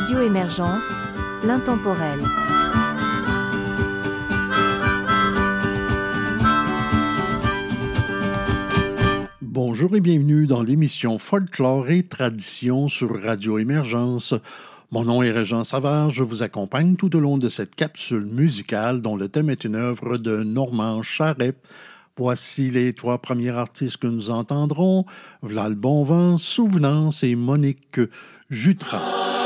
Radio Émergence, l'intemporel. Bonjour et bienvenue dans l'émission Folklore et Tradition sur Radio Émergence. Mon nom est Régent Savard, je vous accompagne tout au long de cette capsule musicale dont le thème est une œuvre de Normand Charret. Voici les trois premiers artistes que nous entendrons, Vlal Bonvent, Souvenance et Monique Jutras.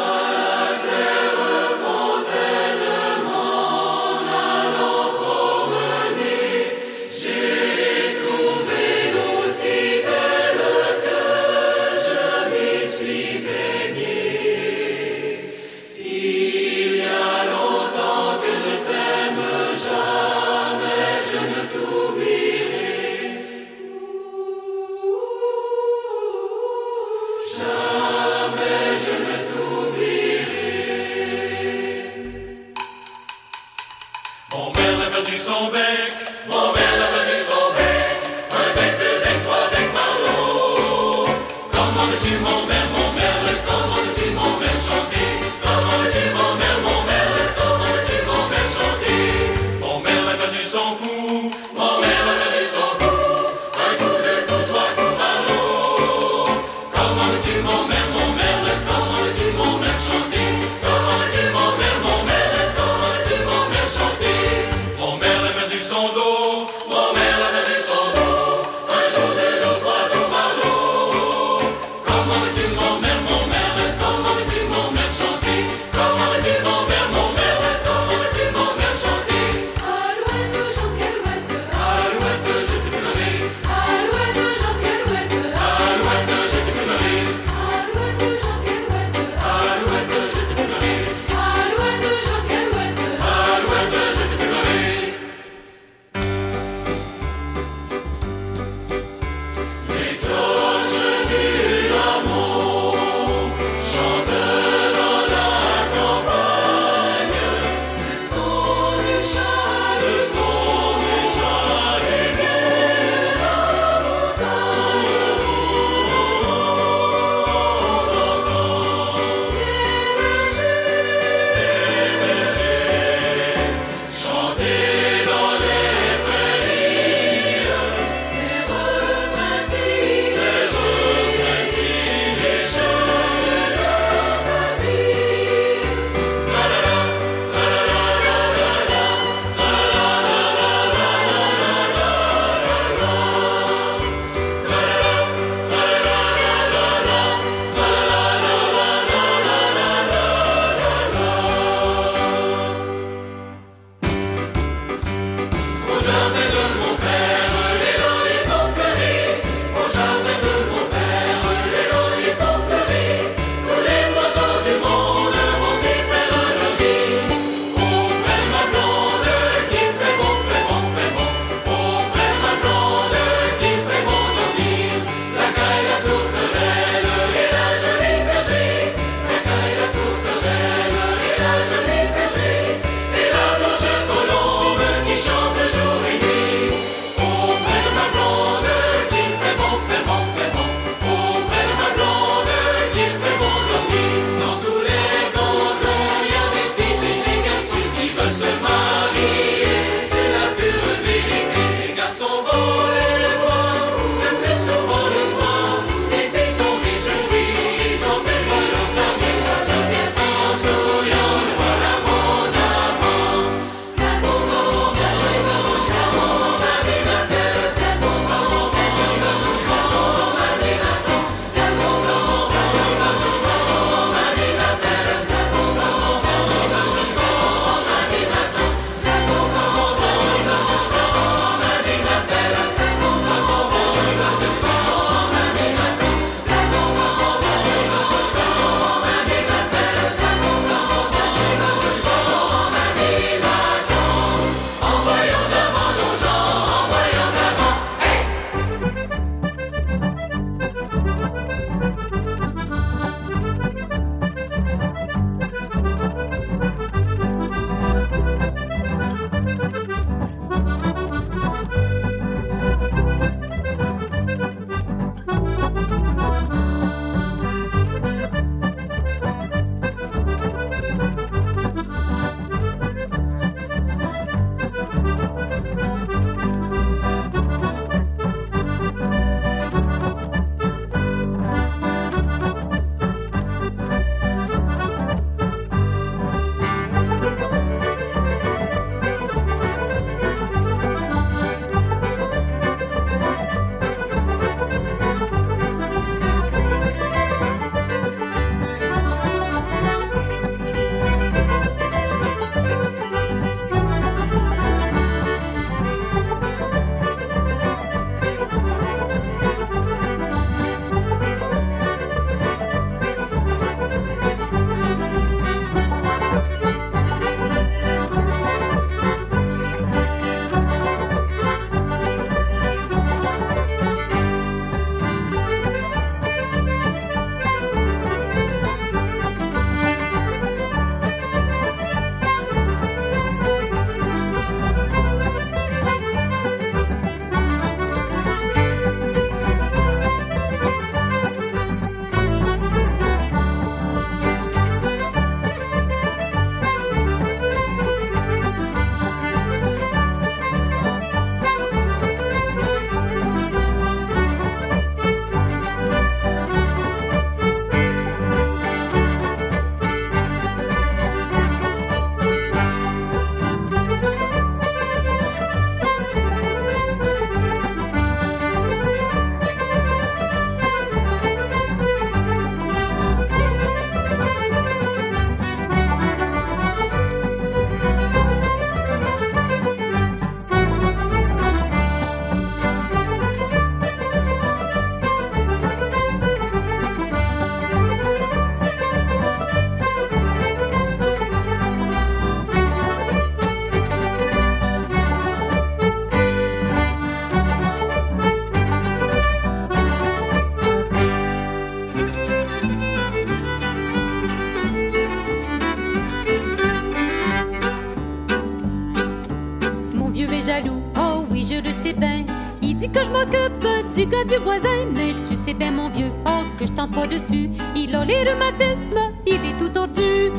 Du gars du voisin, mais tu sais bien mon vieux, oh que je tente pas dessus. Il a les rhumatismes, il est tout tordu.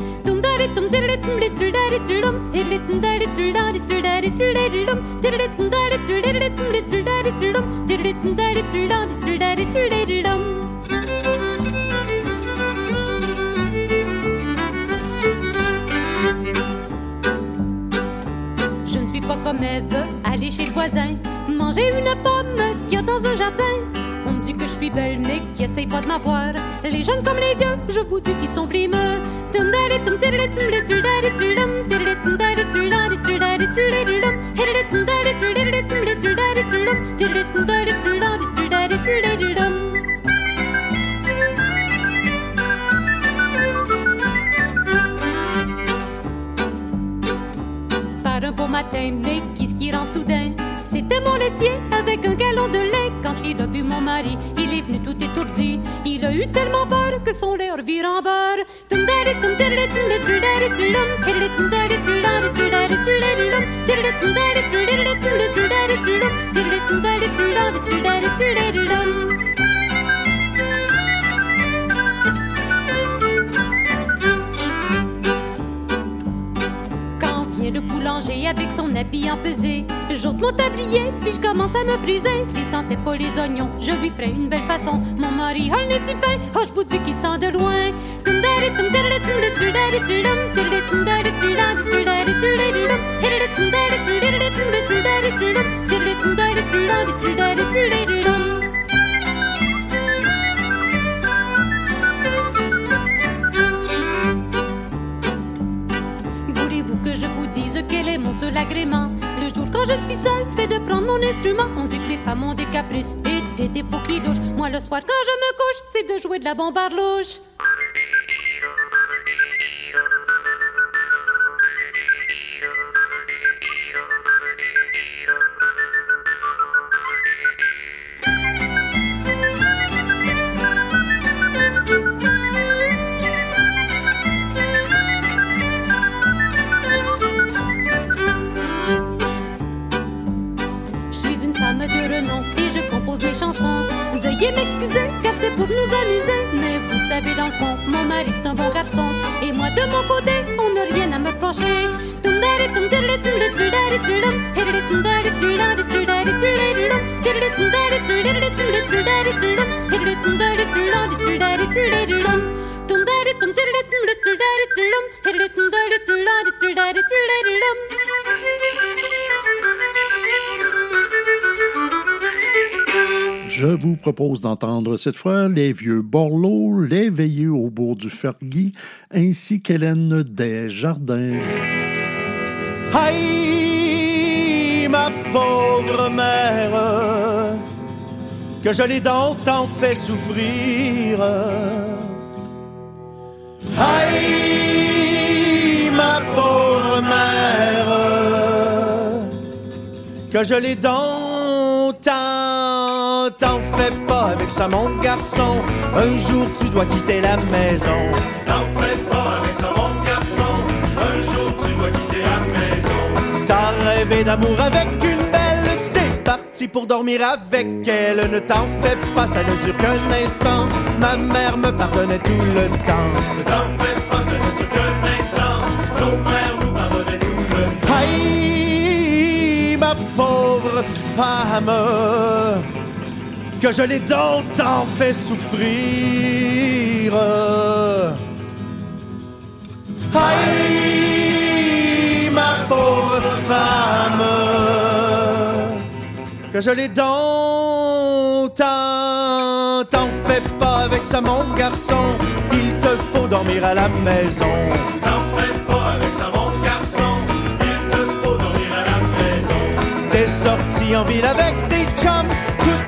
Je ne suis pas comme Eve, aller chez le voisin, manger une pomme qu'il y a dans un jardin. On me dit que je suis belle, mais qui essaye pas de m'avoir. Les jeunes comme les vieux, je vous dis qu'ils sont flimeux. Par un beau matin, mais qui ce qui rentre soudain C'était mon laitier avec un galon de lait. Quand il a vu mon mari, il est venu tout étourdi. Il a eu tellement peur que son lait revire en beurre. Boulanger avec son habit empesé, j'ôte mon tablier, puis je commence à me friser. S'il sentait pas les oignons, je lui ferais une belle façon. Mon mari le nez si fin, oh, je vous dis qu'il sent de loin. Le jour quand je suis seule, c'est de prendre mon instrument. On dit que les femmes ont des caprices et des défauts qui louchent. Moi, le soir quand je me couche, c'est de jouer de la bombarde-louche. Je c'est pour nous amuser. Mais vous savez, dans le fond, mon mari c'est un bon garçon. Et moi de mon côté, on n'a rien à me reprocher. Je vous propose d'entendre cette fois les vieux Borloo, les veilleux au bourg du Fergui, ainsi qu'Hélène Desjardins. Aïe, ma pauvre mère, que je l'ai donc tant fait souffrir. Aïe, ma pauvre mère, que je l'ai donc tant, t'en fais pas avec ça, mon garçon. Un jour tu dois quitter la maison. T'en fais pas avec ça, mon garçon. Un jour tu dois quitter la maison. T'as rêvé d'amour avec une belle, t'es parti pour dormir avec elle. Ne t'en fais pas, ça ne dure qu'un instant. Ma mère me pardonnait tout le temps. Ne t'en fais pas, ça ne dure qu'un instant. Nos mères nous pardonnaient tout le temps. Aïe, ma pauvre femme, que je l'ai donc tant fait souffrir. Aïe, ma pauvre femme, que je l'ai donc tant, t'en fais pas avec ça, mon garçon. Il te faut dormir à la maison. T'en fais pas avec ça, mon garçon. Il te faut dormir à la maison. T'es sorti en ville avec tes chums.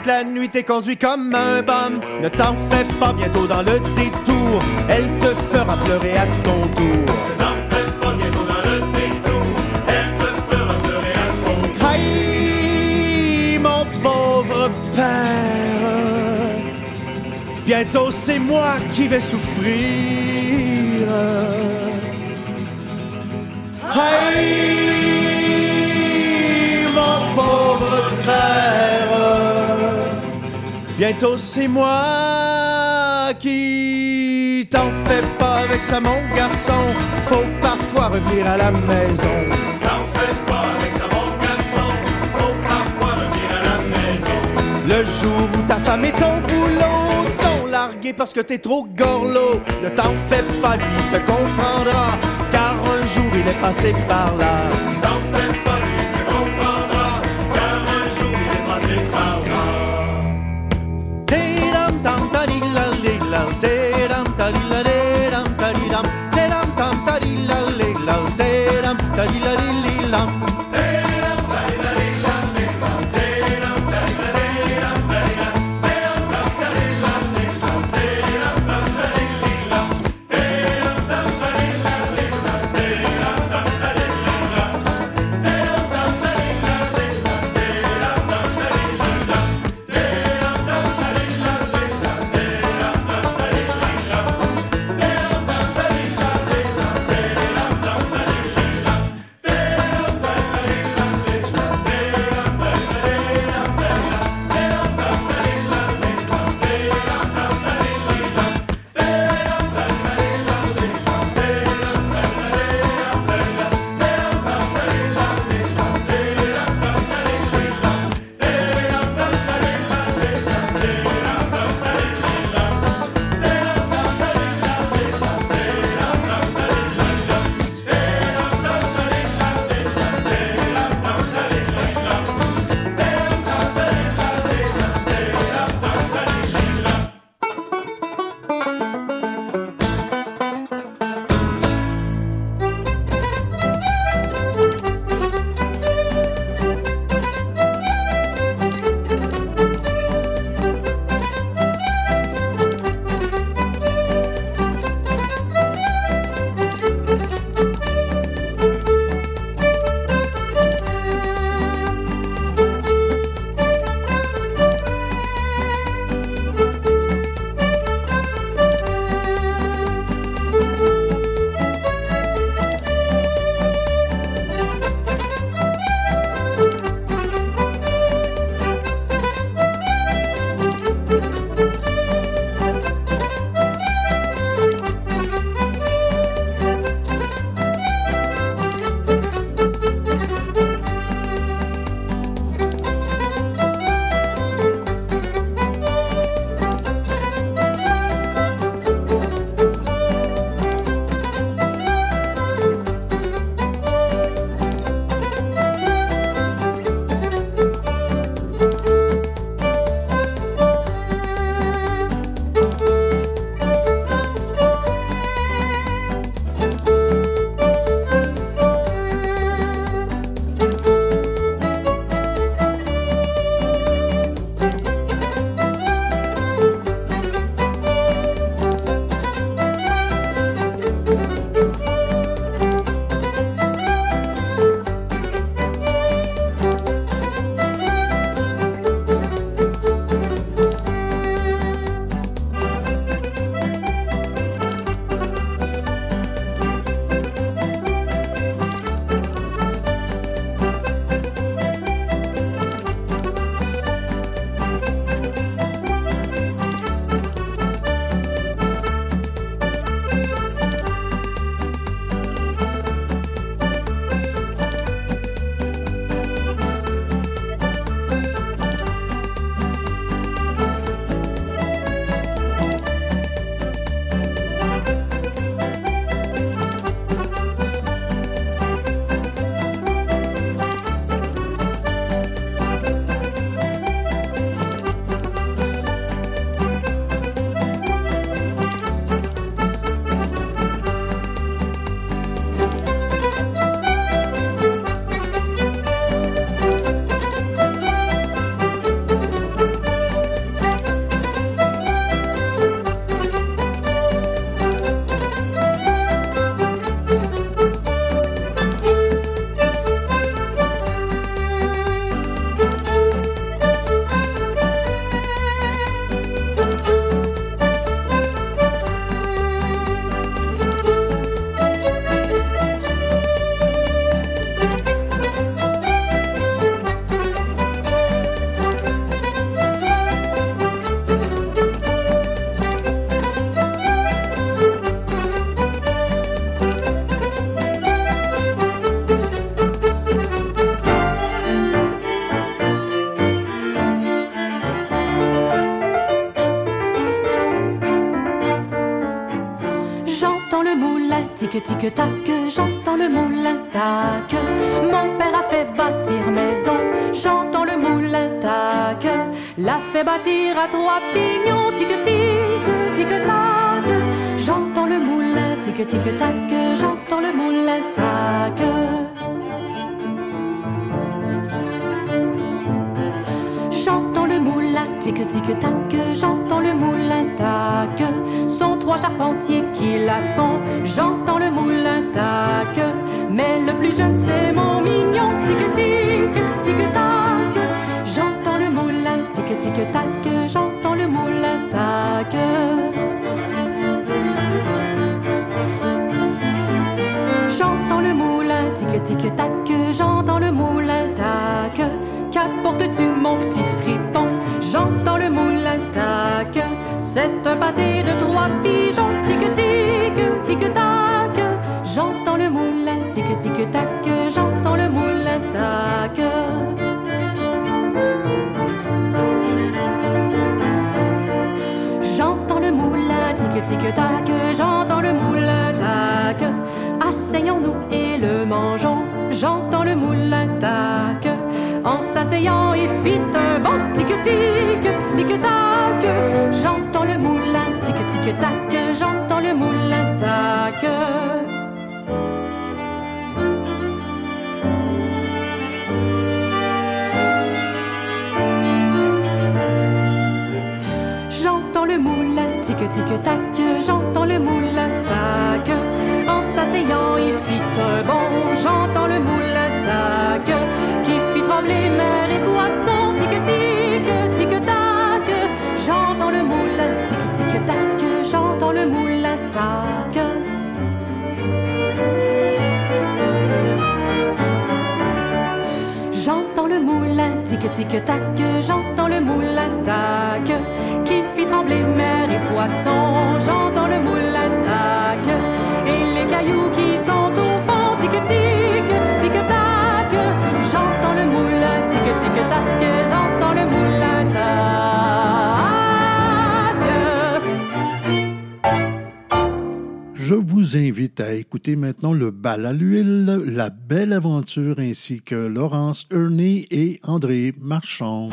Toute la nuit t'es conduit comme un bum. Ne t'en fais pas bientôt dans le détour. Elle te fera pleurer à ton tour. Ne t'en fais pas bientôt dans le détour. Elle te fera pleurer à ton tour. Aïe, mon pauvre père. Bientôt c'est moi qui vais souffrir. Aïe, mon pauvre père. Bientôt c'est moi qui t'en fais pas avec ça mon garçon. Faut parfois revenir à la maison. T'en fais pas avec ça mon garçon. Faut parfois revenir à la maison. Le jour où ta femme et ton boulot t'ont largué parce que t'es trop gorlot. Ne t'en fais pas, lui te comprendra. Car un jour il est passé par là. T'en fais pas, tic-tac, j'entends le moulin tac. Mon père a fait bâtir maison, j'entends le moulin tac. L'a fait bâtir à trois pignons, tic-tic, tic-tac. J'entends le moulin tic-tic-tac, j'entends le moulin tac. J'entends le moulin tic-tic-tac, j'entends le moulin tac. Trois charpentiers qui la font, j'entends le moulin tac. Mais le plus jeune c'est mon mignon tic-tic, tic-tac. J'entends le moulin tic-tic-tac, j'entends le moulin tac. J'entends le moulin tic-tic-tac, j'entends le moulin tac. Qu'apportes-tu mon petit fripon? J'entends le moulin tac. C'est un pâté de trois pigeons, tic-tic, tic-tac. J'entends le moulin tic-tic-tac, j'entends le moulin tac. J'entends le moulin tic-tic-tac, j'entends le moulin tac. Asseyons-nous et le mangeons, j'entends le moulin tac. En s'asseyant, il fit un bon tic-tic, tic-tac. J'entends le moulin tic-tic-tac, j'entends le moulin tac. J'entends le moulin tic-tic-tac, j'entends le moulin tac. En s'asseyant, il fit un bond, j'entends le moulin tac. Qui fit trembler mer et poissons, tic-tic, tic-tac. J'entends le moulin tic-tic-tac, j'entends le moulin tac. J'entends le moulin tic-tic-tac, j'entends le moulin tac qui fit trembler mer et poissons. J'entends le moulin tac vous invite à écouter maintenant le bal à l'huile, la belle aventure ainsi que Laurence Ernie et André Marchand.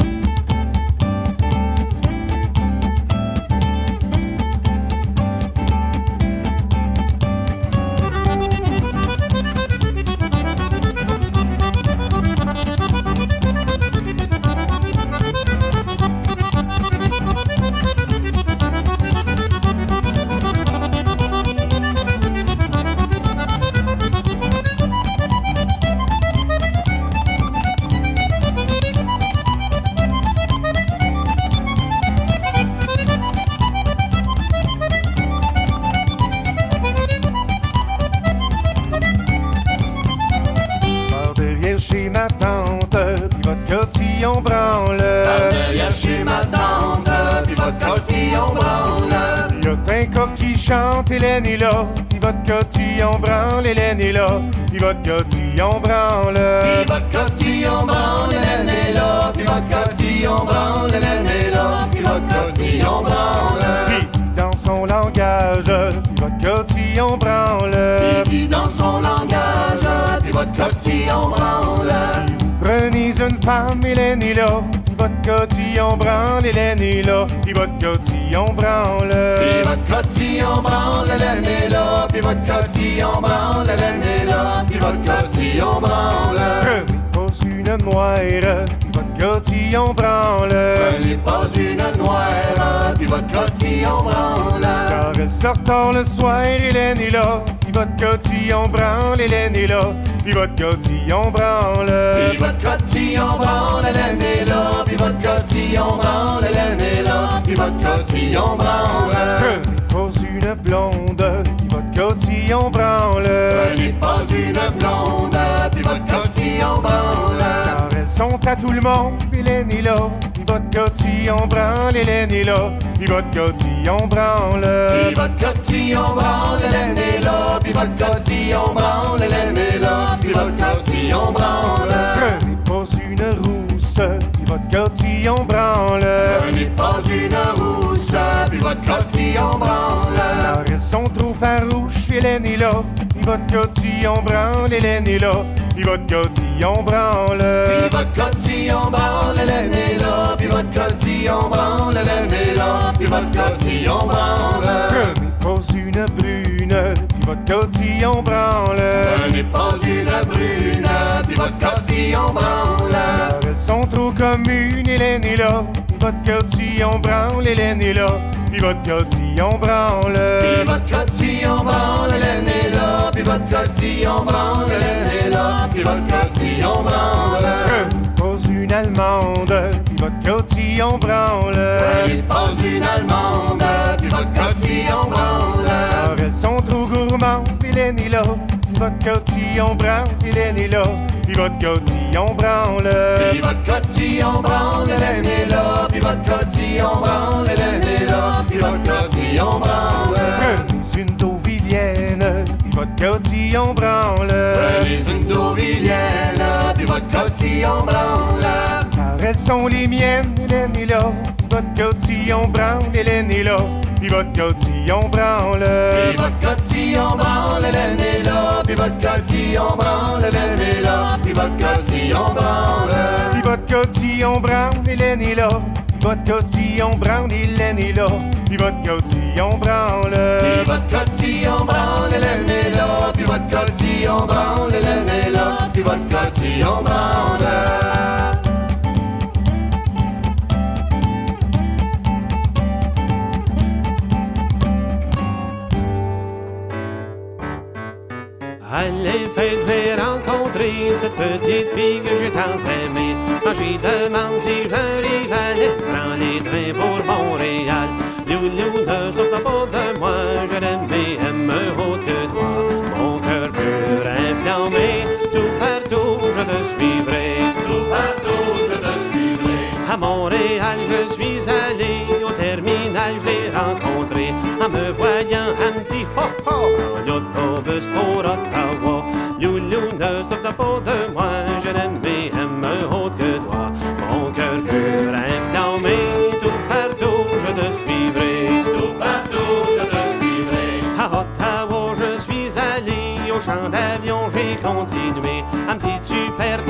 Est là. Votre cotillon branle, Hélène est là. Puis votre cotillon branle. Puis votre cotillon branle, Hélène est là. Puis votre cotillon branle, Hélène est là. Puis votre cotillon branle. Prenez pas une noire, votre cotillon branle. Prenez pas une noire, puis votre cotillon branle. Car elle sort tard le soir, Hélène est là. Votre cotillon branle, Hélène est là. Puis votre cotillon branle. Puis votre cotillon branle, Hélène est là. Puis votre cotillon branle, Hélène est là. Puis votre cotillon branle. Pas une blonde, puis votre cotillon branle. Prenez pas une blonde, puis votre cotillon branle. Sont à tout le monde, Hélène est là. Puis votre cotillon branle, Hélène est là. Puis votre cotillon branle. Puis votre cotillon branle, Hélène est là. Puis votre cotillon branle, Hélène est là. Puis votre cotillon branle. Prenez pas une rousse, puis votre cotillon branle. Prenez pas une rousse, puis votre cotillon branle. Car elles sont trop farouches, Hélène est là. Votre cotillon branle, Hélène est là, puis votre cotillon branle. Puis votre cotillon branle, Hélène est là, puis votre cotillon branle, Hélène est là, puis votre cotillon branle. Je n'ai pas une brune, votre cotillon branle. Je n'ai pas une brune, puis votre cotillon branle. Elles sont trop communes, Hélène est là, puis votre cotillon branle, Hélène est là, puis votre cotillon branle. Puis votre cotillon branle, Hélène est là, puis votre cotillon branle, Hélène est là, puis votre cotillon branle. Pas une allemande, puis votre cotillon branle. Je n'ai pas une allemande, puis votre cotillon branle. Car elles sont trop gourmandes, Hélène est là, puis votre cotillon branle, Hélène est là, puis votre cotillon branle. Puis votre cotillon branle, Hélène est là, puis votre cotillon branle, Hélène est là, puis votre cotillon branle. Prenez une Deauvilienne, puis votre cotillon branle. Prenez une Deauvilienne, puis votre cotillon branle. Car elles sont les miennes, Hélène est là, votre cotillon branle, Hélène est là, puis votre cotillon branle. Puis votre cotillon branle, Hélène est là, puis votre cotillon branle, Hélène est là, puis votre cotillon branle. Puis votre cotillon branle, Hélène est là, votre cotillon branle, Hélène est là, puis votre cotillon branle. Puis votre cotillon branle, Hélène est là, puis votre cotillon branle, Hélène est là, puis votre cotillon branle. Allez, faites, je vais rencontrer cette petite fille que j'ai tant aimée. Quand j'y demande si je valais, prends les trains pour Montréal. Loulou, ne saute pas de moi, je Elle me dit, tu perds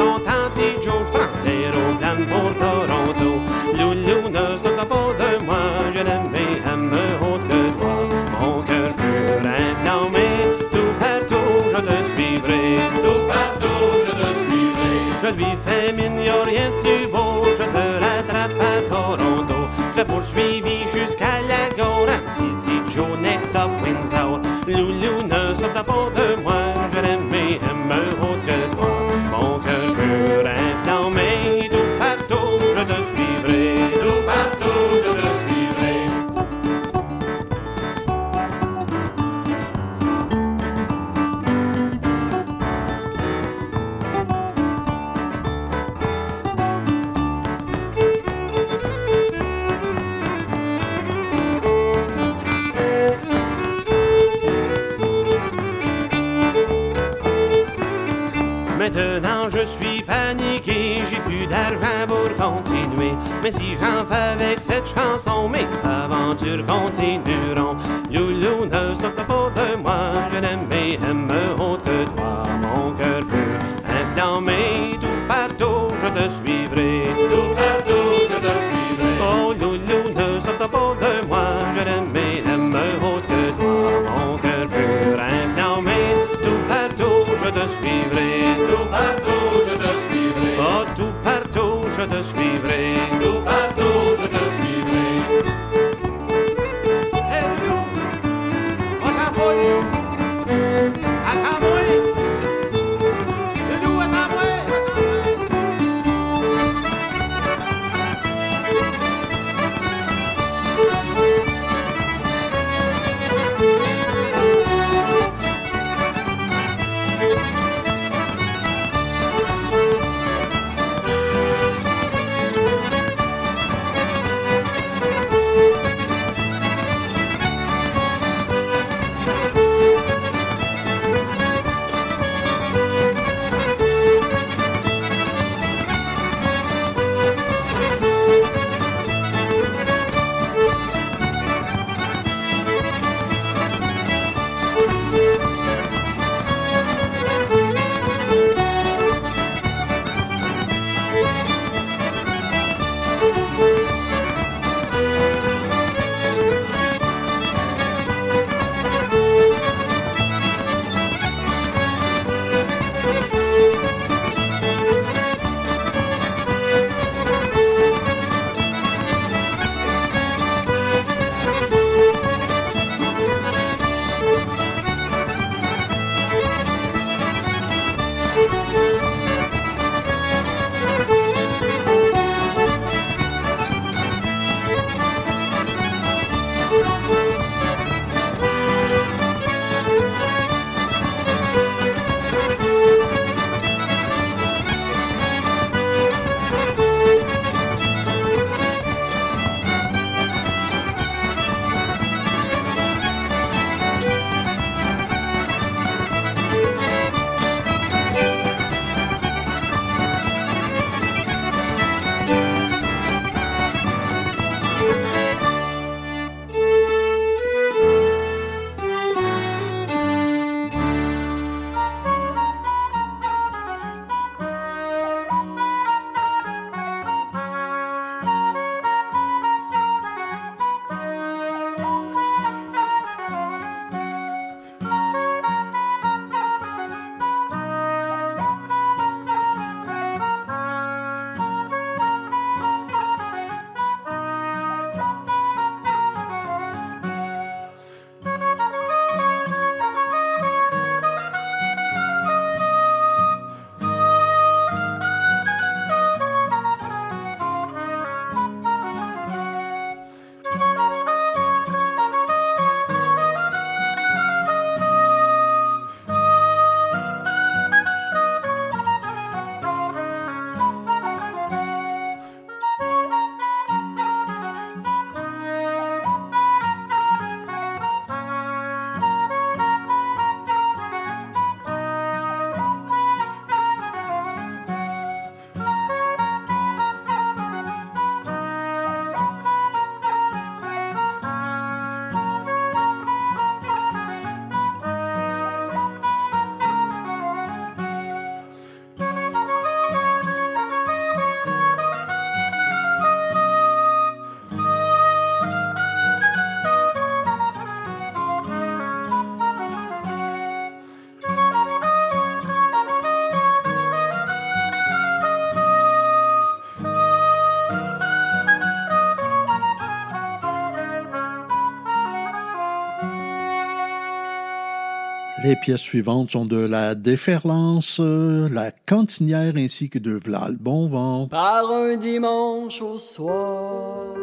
Les pièces suivantes sont de la déferlance, la cantinière ainsi que de V'là bon vent. Par un dimanche au soir,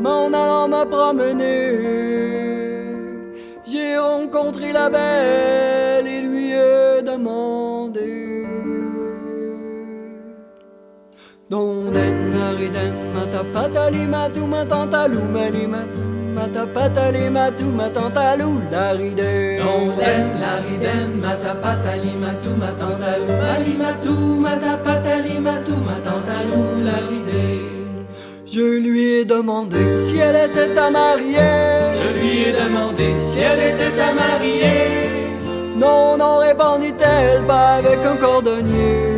m'en allant me promener, j'ai rencontré la belle et lui ai demandé. Don mata patali matu matantalou laride. Don den lariden mata patali matu matantalou malimatu mata patali matu matantalou laride. Je lui ai demandé si elle était ta mariée. Je lui ai demandé si elle était ta mariée. Non, non, répondit-elle, pas avec un cordonnier.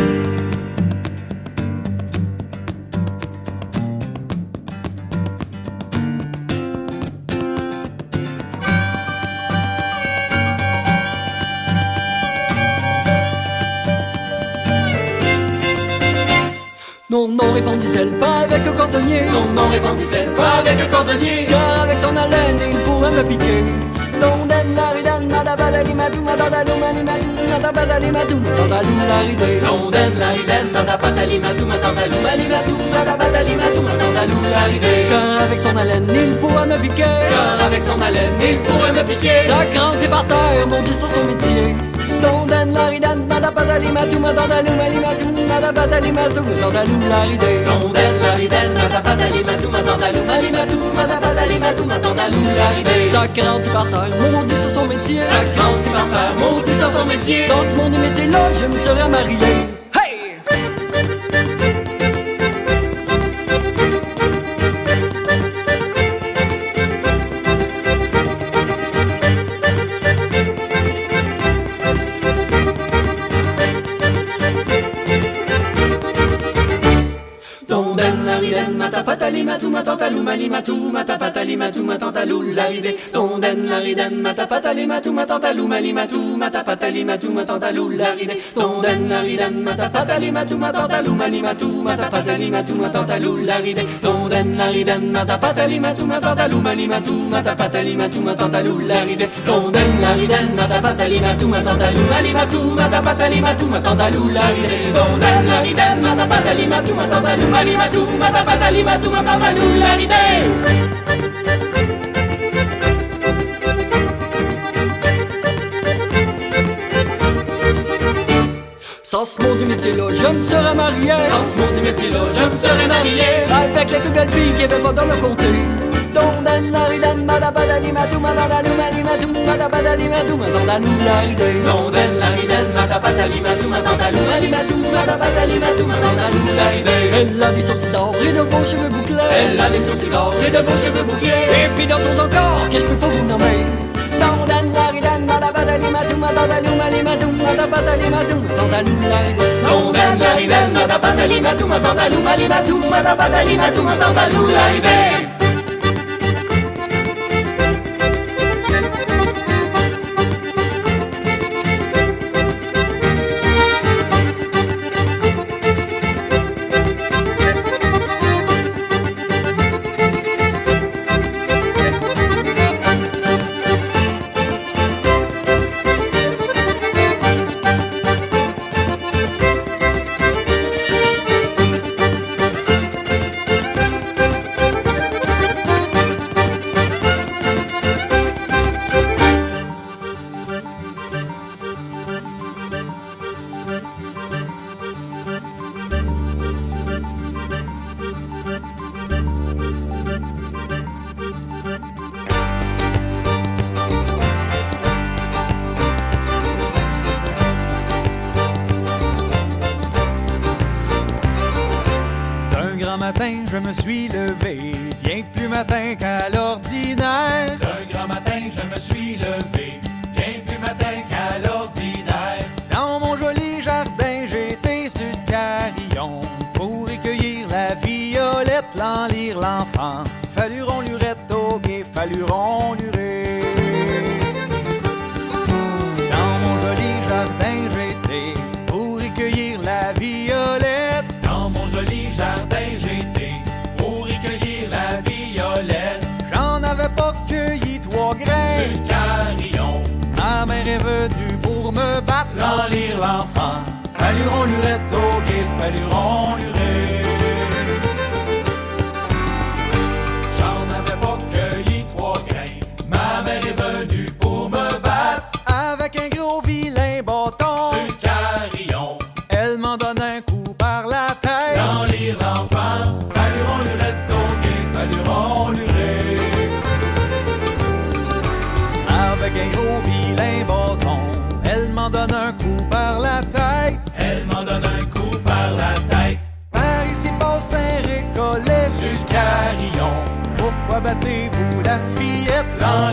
Non, non, répondit-elle, pas avec un cordonnier. Non, non, répondit-elle, pas avec un cordonnier. Car avec son haleine, il pourrait me piquer. Non, den la riden, matapadali matu, matandalou, malimatu, matapadali matu, matandalou, la ride. Non den matu matantalou malimatu mata patali matu matantalou laride. Car avec son haleine, il pourrait me piquer. Car avec son haleine, il pourrait me piquer. Sa crainte est par terre, mon Dieu, sur son métier. Don den la ridan, matapadali matu, matandalou, malimatu, matapadali matu, matandalou, la ride. Non den lariden mata patali matu matantalou malimatu mata patali matu matantalou laride. Sa crainte est par terre, mon Dieu, sur son métier. Sa grande par terre, maudit sans son métier. Sans ce monde métier là, je me serais marié. Matu matantalou malimatu mata patali matu matantalou laride. Don den lariden mata patali matu matantalou malimatu mata patali matu matantalou laride. Don den lariden mata patali matu matantalou malimatu mata patali matu matantalou laride. Don den lariden mata patali matu matantalou malimatu mata patali matu matantalou laride. Don den lariden mata patali matu matantalou malimatu mata patali matu matantalou laride. Don den lariden mata patali matu matantalou malimatu mata patali matu matantalou laride. Sans ce monde du métier là, je me serais marié. Sans ce monde du métier là, je me serais marié. Avec les plus belles filles qu'il y avait pas dans le comté. Don den la ridan, madabadali matu, malimatu, madabadali matu, madandalou, la ride. Non den lariden mata patali matu matantalou malimatu mata patali matu matantalou laride. Elle a des sourcils d'or et de beaux cheveux Elle a des sourcils d'or et de beaux cheveux bouclés. Et puis d'autres encore que je peux pas vous nommer? Don den la ridan, madabadali matu, madandalou, malimatu, madabadali matu, madandalou, la ride. Non den lariden mata patali matu matantalou malimatu mata patali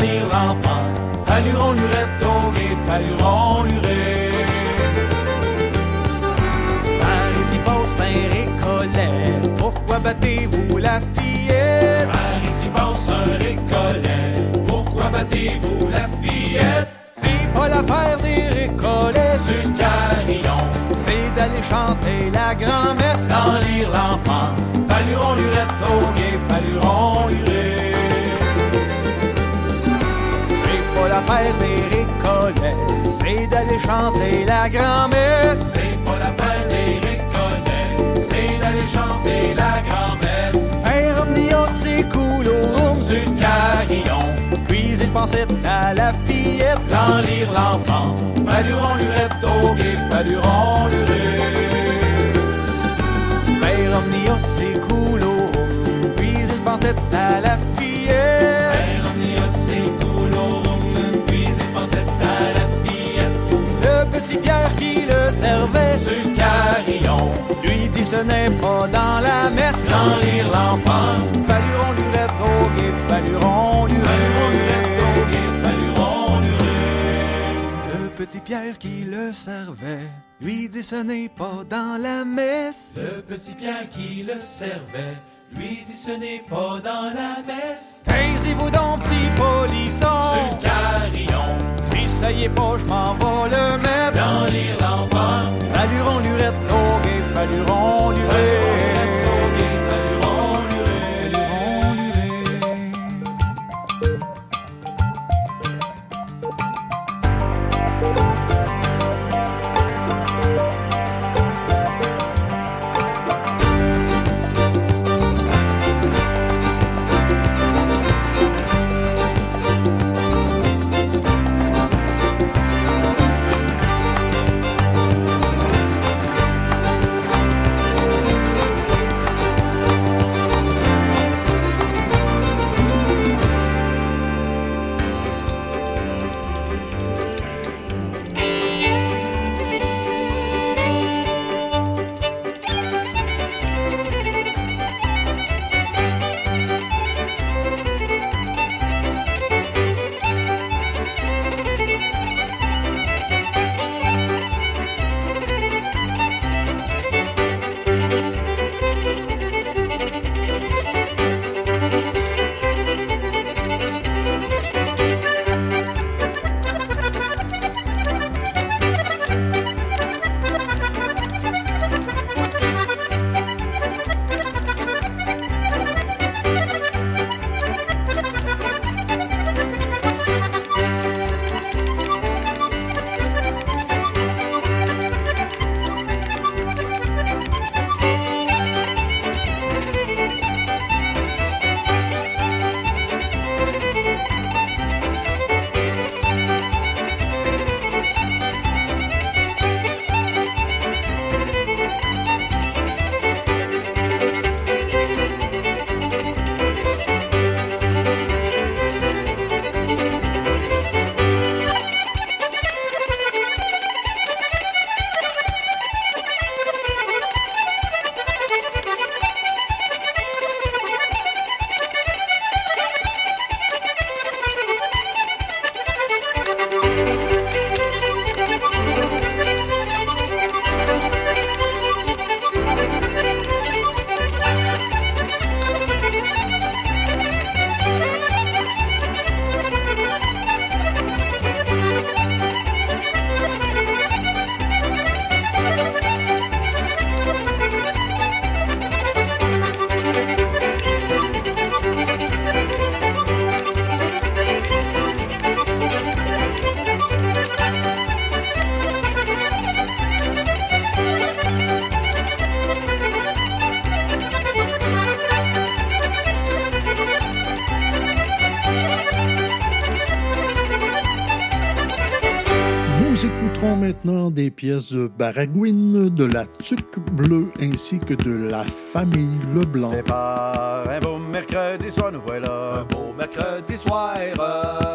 l'enlire l'enfant, falluron lurette au guet, falluron lurette. Par ici passe un récollet. Pourquoi battez-vous la fillette? Par ici passe un récollet. Pourquoi battez-vous la fillette? C'est pas l'affaire des récollets. Sur le carillon, C'est d'aller chanter la grand-messe. l'enlire l'enfant. Falluron lurette au guet, falluron. L'affaire des récollets. C'est d'aller chanter la grand-messe. C'est pas l'affaire des récollets, c'est d'aller chanter la grand-messe. Un omnio, c'est cool au. Sur le carillon, Puis il pensait à la fillette. l'enlire l'enfant. Falluron lurette au guet, falluron lurette. Père omnio, c'est cool au room. Puis il pensait à la fillette. Le petit Pierre qui le servait. Sur le carillon, Lui dit ce n'est pas dans la messe. l'enlire l'enfant. Falluron lurette guet, falluron lurette. Le petit Pierre qui le servait. Lui dit ce n'est pas dans la messe. Le petit Pierre qui le servait, lui dit ce n'est pas dans la messe. Taisez-vous donc, petit polisson. Le carillon, Si ça y est pas, je m'en vais pièces de Baragouine, de la Tuque Bleue ainsi que de la famille Leblanc. C'est pas un beau mercredi soir, nous voilà. Un beau mercredi soir. Trois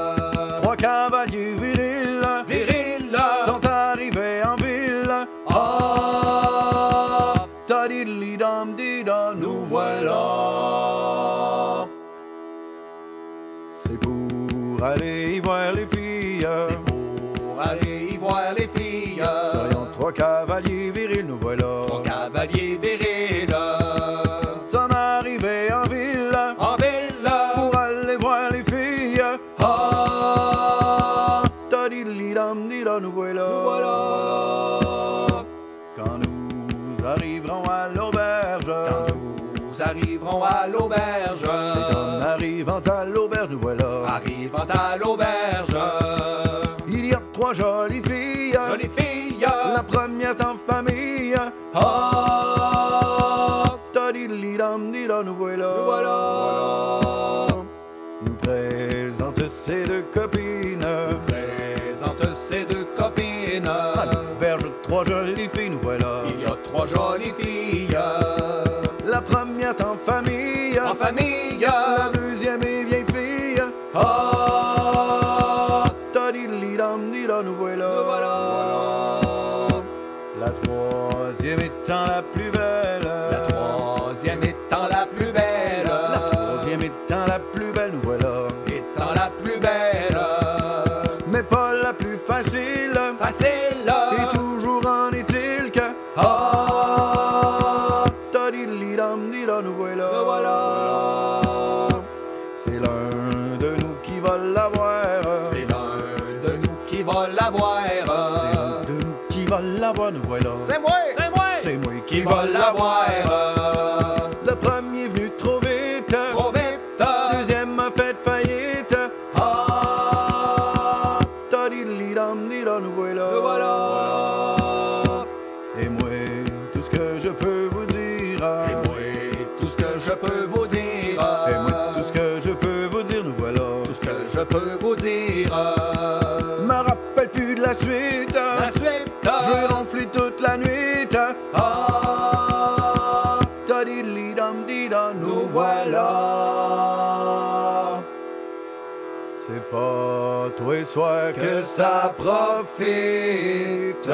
arriverons à l'auberge. Quand nous arriverons à l'auberge. C'est en arrivant à l'auberge, nous voilà. Arrivant à l'auberge. La première en famille. En famille. La deuxième est vieille fille. Ah, va l'avoir. Le premier venu trop vite. Trop vite. Deuxième a fait faillite. Ah, Tadidli dam dida, nous voilà. nous voilà. Et moi, tout ce que je peux vous dire. Et moi, tout ce que je peux vous dire. Et moi, tout ce que je peux vous dire, nous voilà. Tout ce que je peux vous dire. Me rappelle plus de la suite. La suite. Je ronfle toute la nuit. Ah, voilà. C'est pas tous les soirs que ça profite.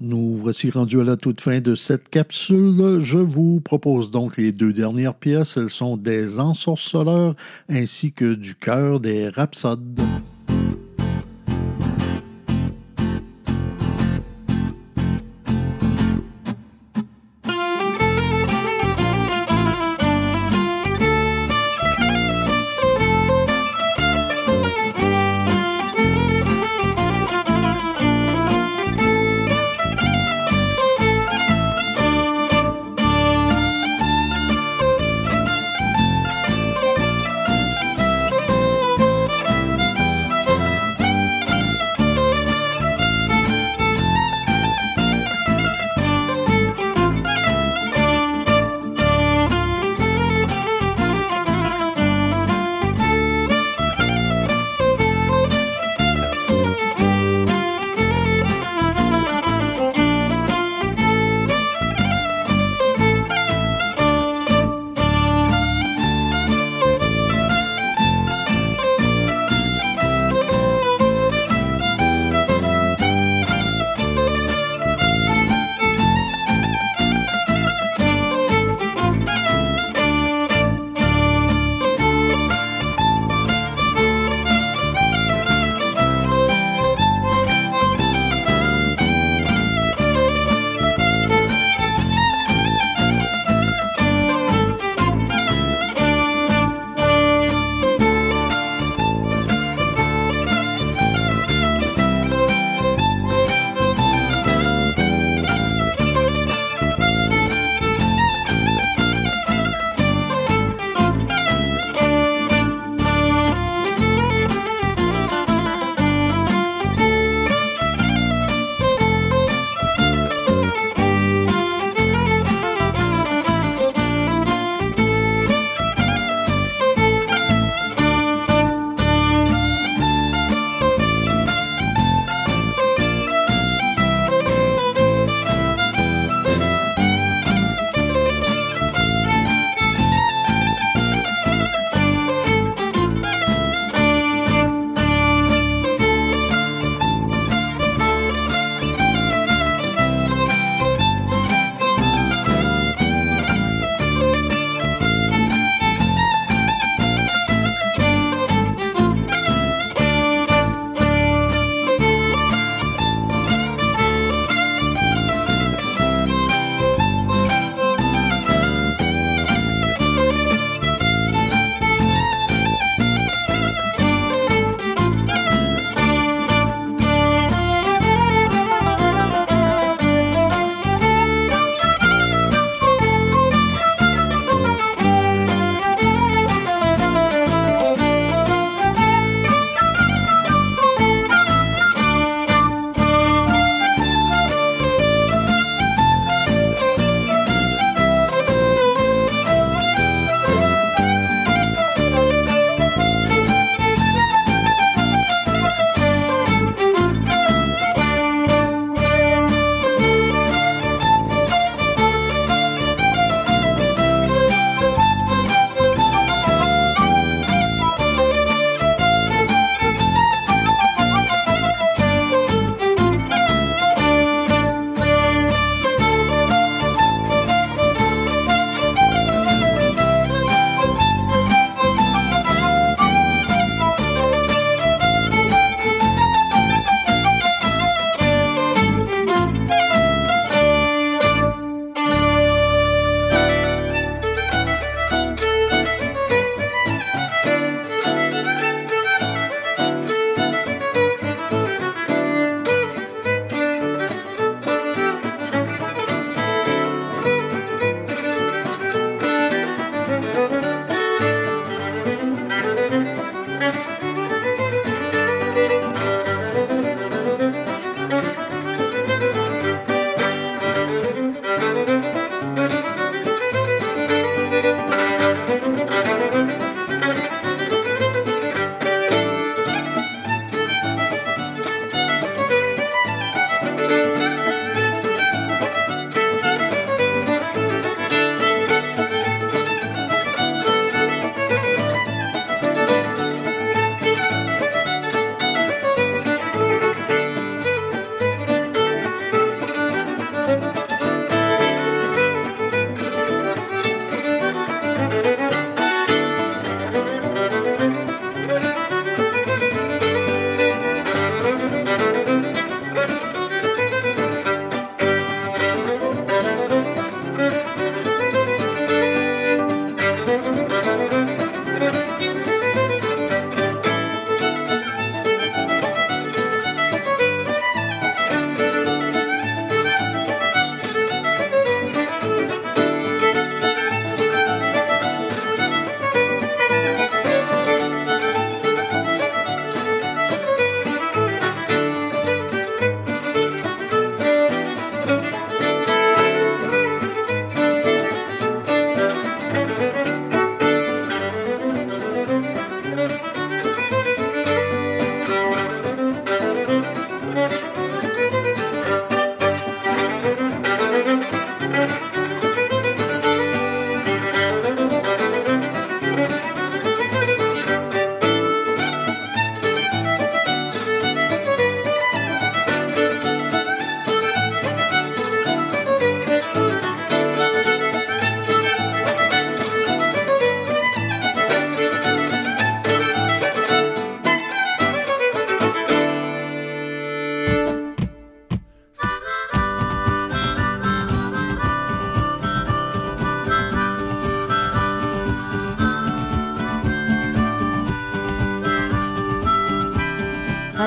Nous voici rendus à la toute fin de cette capsule. Je vous propose donc les deux dernières pièces. Elles sont des ensorceleurs ainsi que du cœur des rhapsodes.